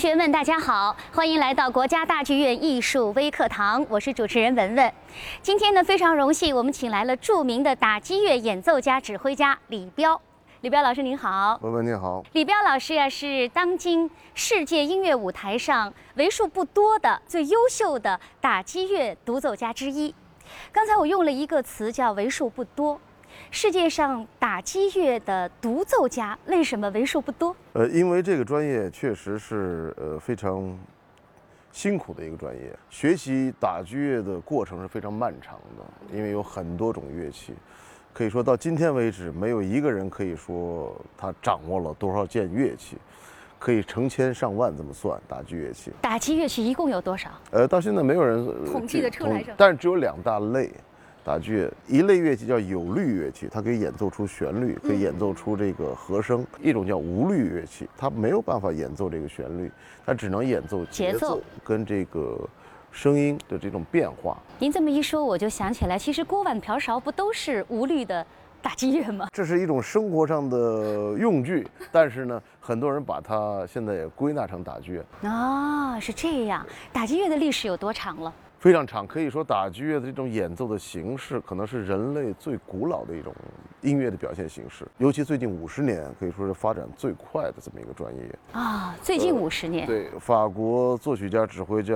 同学们，大家好，欢迎来到国家大剧院艺术微课堂，我是主持人文文。今天呢，非常荣幸，我们请来了著名的打击乐演奏家、指挥家李彪。李彪老师您好，文文你好。李彪老师呀，是当今世界音乐舞台上为数不多的最优秀的打击乐独奏家之一。刚才我用了一个词叫“为数不多”。世界上打击乐的独奏家为什么为数不多？呃，因为这个专业确实是呃非常辛苦的一个专业，学习打击乐的过程是非常漫长的，因为有很多种乐器，可以说到今天为止，没有一个人可以说他掌握了多少件乐器，可以成千上万这么算打击乐器。打击乐器一共有多少？呃，到现在没有人统计的出来，但是只有两大类。打击乐一类乐器叫有律乐器，它可以演奏出旋律，可以演奏出这个和声；一种叫无律乐器，它没有办法演奏这个旋律，它只能演奏节奏跟这个声音的这种变化。您这么一说，我就想起来，其实锅碗瓢勺不都是无律的打击乐吗？这是一种生活上的用具，但是呢，很多人把它现在也归纳成打击乐。啊，是这样。打击乐的历史有多长了？非常长，可以说打击乐的这种演奏的形式，可能是人类最古老的一种音乐的表现形式。尤其最近五十年，可以说是发展最快的这么一个专业啊。最近五十年，对法国作曲家、指挥家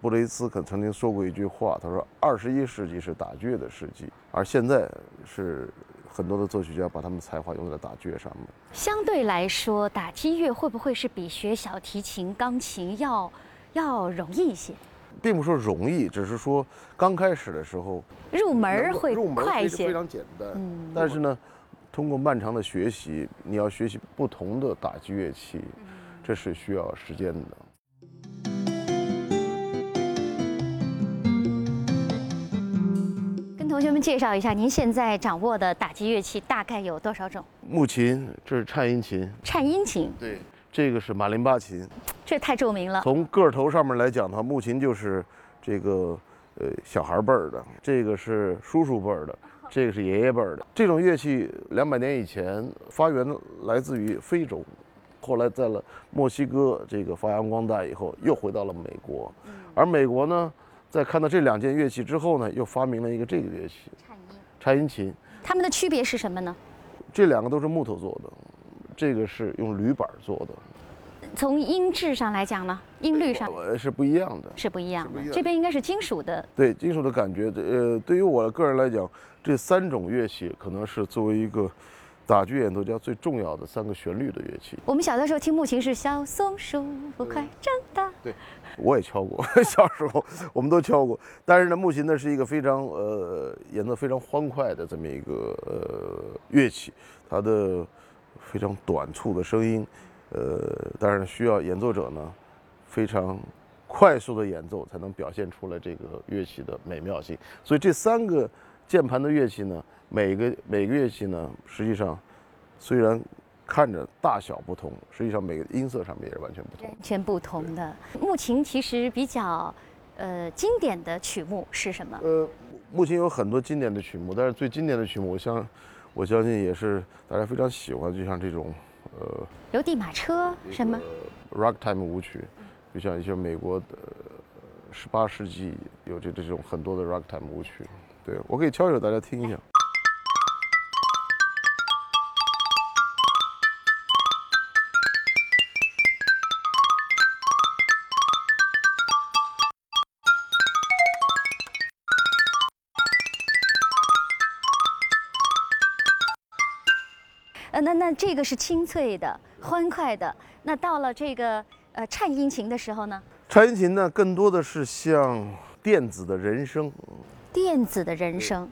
布雷斯肯曾经说过一句话，他说：“二十一世纪是打击乐的世纪。”而现在是很多的作曲家把他们才华用在了打击乐上面。相对来说，打击乐会不会是比学小提琴、钢琴要要容易一些？并不说容易，只是说刚开始的时候入门会快一些，非常简单。嗯，但是呢，通过漫长的学习，你要学习不同的打击乐器，这是需要时间的。跟同学们介绍一下，您现在掌握的打击乐器大概有多少种？木琴，这是颤音琴。颤音琴，对。这个是马林巴琴，这太著名了。从个头上面来讲的话，木琴就是这个呃小孩辈儿的，这个是叔叔辈儿的，这个是爷爷辈儿的。这种乐器两百年以前发源来自于非洲，后来在了墨西哥这个发扬光大以后，又回到了美国。而美国呢，在看到这两件乐器之后呢，又发明了一个这个乐器——颤音。颤音琴。它们的区别是什么呢？这两个都是木头做的。这个是用铝板做的，从音质上来讲呢，音律上是不一样的，是不一样的。这边应该是金属的，对金属的感觉。呃，对于我个人来讲，这三种乐器可能是作为一个打击演奏家最重要的三个旋律的乐器。我们小的时候听木琴是小松鼠不快长大，对，我也敲过，小时候我们都敲过。但是呢，木琴呢是一个非常呃演奏非常欢快的这么一个呃乐器，它的。非常短促的声音，呃，当然需要演奏者呢非常快速的演奏，才能表现出来这个乐器的美妙性。所以这三个键盘的乐器呢，每个每个乐器呢，实际上虽然看着大小不同，实际上每个音色上面也是完全不同。完全不同的木琴其实比较呃经典的曲目是什么？呃，木琴有很多经典的曲目，但是最经典的曲目，我想。我相信也是大家非常喜欢，就像这种，呃，邮递马车什么，Ragtime 舞曲，就像一些美国的十八世纪有这这种很多的 Ragtime 舞曲，对我可以敲一首大家听一下。呃，那那这个是清脆的、欢快的。那到了这个呃颤音琴的时候呢？颤音琴呢，更多的是像电子的人声。电子的人声。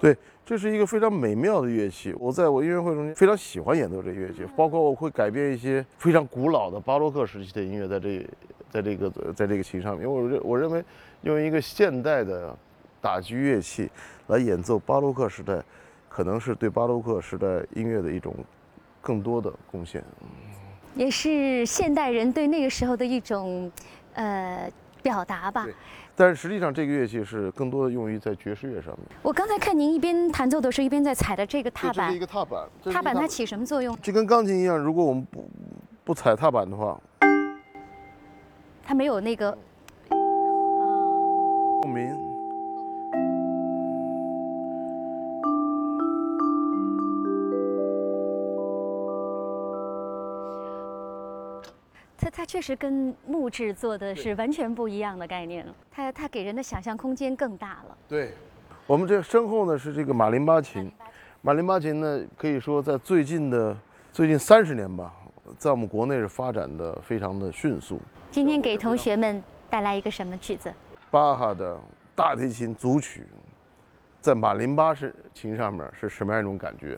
对。这是一个非常美妙的乐器，我在我音乐会中间非常喜欢演奏这乐器，包括我会改编一些非常古老的巴洛克时期的音乐，在这，在这个，在这个琴上面，因为我认我认为用一个现代的打击乐器来演奏巴洛克时代，可能是对巴洛克时代音乐的一种更多的贡献，也是现代人对那个时候的一种，呃。表达吧。对但是实际上这个乐器是更多的用于在爵士乐上面。我刚才看您一边弹奏的时候，一边在踩着这个踏板对这是一，个踏板，踏板它起什么作用？就跟钢琴一样，如果我们不不踩踏板的话，它没有那个共鸣。它它确实跟木质做的是完全不一样的概念了，它它给人的想象空间更大了。对，我们这身后呢是这个马林巴琴，马林巴琴呢可以说在最近的最近三十年吧，在我们国内是发展的非常的迅速。今天给同学们带来一个什么曲子？巴哈的大提琴组曲，在马林巴是琴上面是什么样一种感觉？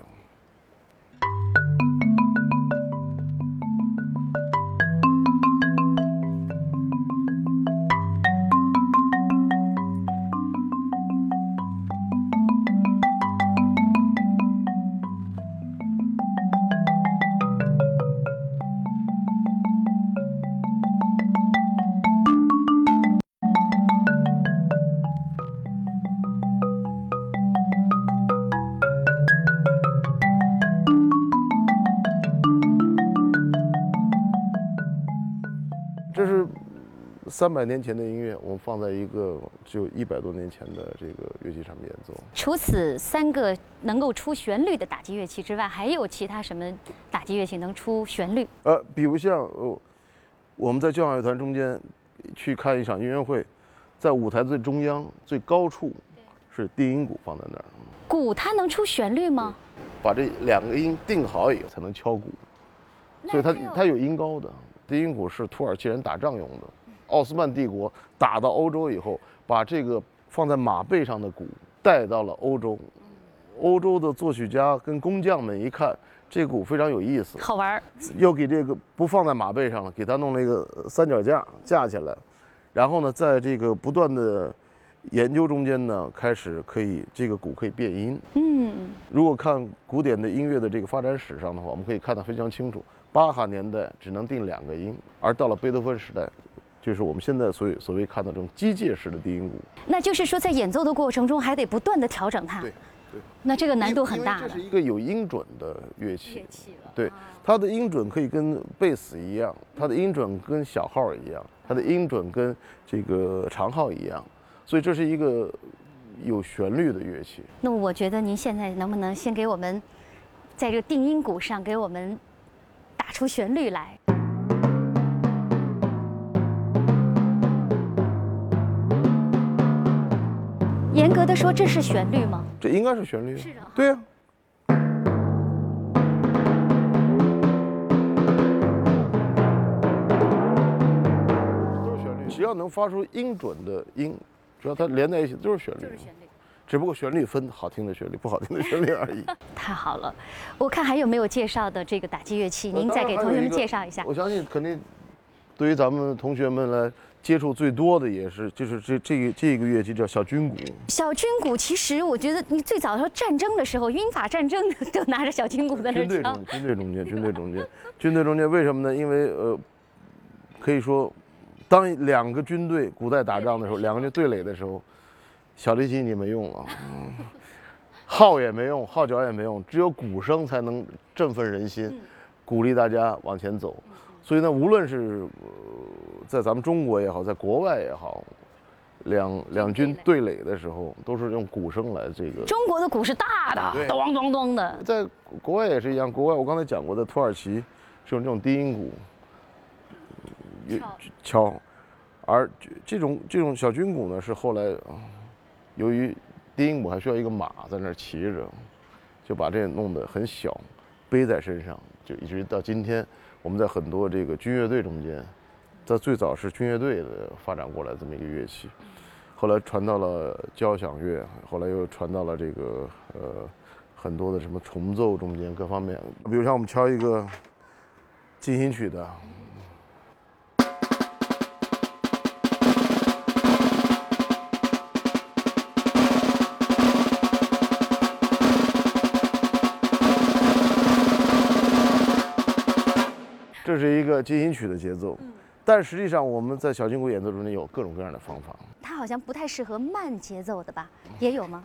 三百年前的音乐，我们放在一个只有一百多年前的这个乐器上面演奏。除此三个能够出旋律的打击乐器之外，还有其他什么打击乐器能出旋律？呃，比如像呃，我们在交响乐团中间去看一场音乐会，在舞台最中央最高处是低音鼓放在那儿，鼓它能出旋律吗？把这两个音定好以后才能敲鼓，所以它它有音高的。低音鼓是土耳其人打仗用的，奥斯曼帝国打到欧洲以后，把这个放在马背上的鼓带到了欧洲，欧洲的作曲家跟工匠们一看，这鼓非常有意思，好玩儿，又给这个不放在马背上了，给它弄了一个三脚架架起来，然后呢，在这个不断的研究中间呢，开始可以这个鼓可以变音。嗯，如果看古典的音乐的这个发展史上的话，我们可以看得非常清楚。巴哈年代只能定两个音，而到了贝多芬时代，就是我们现在所有所谓看到这种机械式的低音鼓，那就是说在演奏的过程中还得不断的调整它。对对，那这个难度很大的这是一个有音准的乐器。器了。对，它的音准可以跟贝斯一样，它的音准跟小号一样，它的音准跟这个长号一样，所以这是一个有旋律的乐器。那我觉得您现在能不能先给我们，在这个定音鼓上给我们打出旋律来？严格的说，这是旋律吗？这应该是旋律啊。是啊对呀、都是旋律，只要能发出音准的音，只要它连在一起就是旋律。就是旋律。只不过旋律分好听的旋律、不好听的旋律而已。太好了，我看还有没有介绍的这个打击乐器，您再给同学们介绍一下。我相信肯定对于咱们同学们来接触最多的也是就是这这个这个乐器叫小军鼓。小军鼓其实我觉得，你最早说战争的时候，英法战争都拿着小军鼓在那军队中，。军队中间，军队中间，军队中间，为什么呢？因为呃，可以说，当两个军队古代打仗的时候，两个人对垒的时候，小提琴已经没用了，嗯 号也没用，号角也没用，只有鼓声才能振奋人心，鼓励大家往前走。所以呢，无论是、呃、在咱们中国也好，在国外也好，两两军对垒的时候，都是用鼓声来这个。中国的鼓是大的，对咚咚咚的。在国外也是一样，国外我刚才讲过的，土耳其是用这种低音鼓也敲，而这这种这种小军鼓呢，是后来啊由于低音鼓还需要一个马在那儿骑着，就把这弄得很小，背在身上，就一直到今天，我们在很多这个军乐队中间，在最早是军乐队的发展过来这么一个乐器，后来传到了交响乐，后来又传到了这个呃很多的什么重奏中间各方面，比如像我们敲一个进行曲的。这是一个进行曲的节奏，但实际上我们在小金鼓演奏中间有各种各样的方法。它好像不太适合慢节奏的吧？也有吗？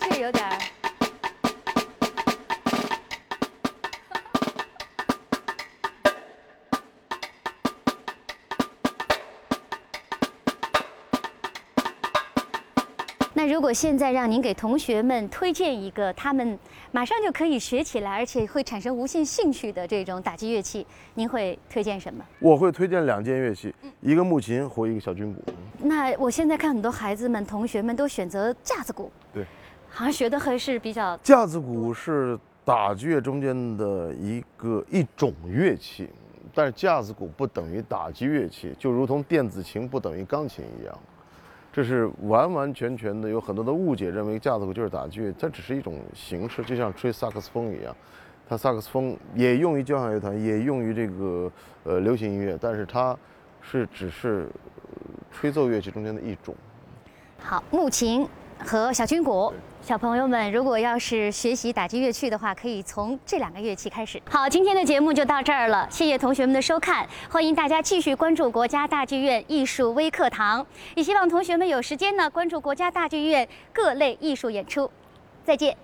这有点那如果现在让您给同学们推荐一个他们马上就可以学起来，而且会产生无限兴趣的这种打击乐器，您会推荐什么？我会推荐两件乐器，一个木琴或一个小军鼓。那我现在看很多孩子们、同学们都选择架子鼓，对，好像学的还是比较架子鼓是打击乐中间的一个一种乐器，但是架子鼓不等于打击乐器，就如同电子琴不等于钢琴一样。这是完完全全的有很多的误解，认为架子鼓就是打击乐，它只是一种形式，就像吹萨克斯风一样。它萨克斯风也用于交响乐团，也用于这个呃流行音乐，但是它是只是吹奏乐器中间的一种。好，木琴和小军鼓。小朋友们，如果要是学习打击乐器的话，可以从这两个乐器开始。好，今天的节目就到这儿了，谢谢同学们的收看，欢迎大家继续关注国家大剧院艺术微课堂，也希望同学们有时间呢关注国家大剧院各类艺术演出。再见。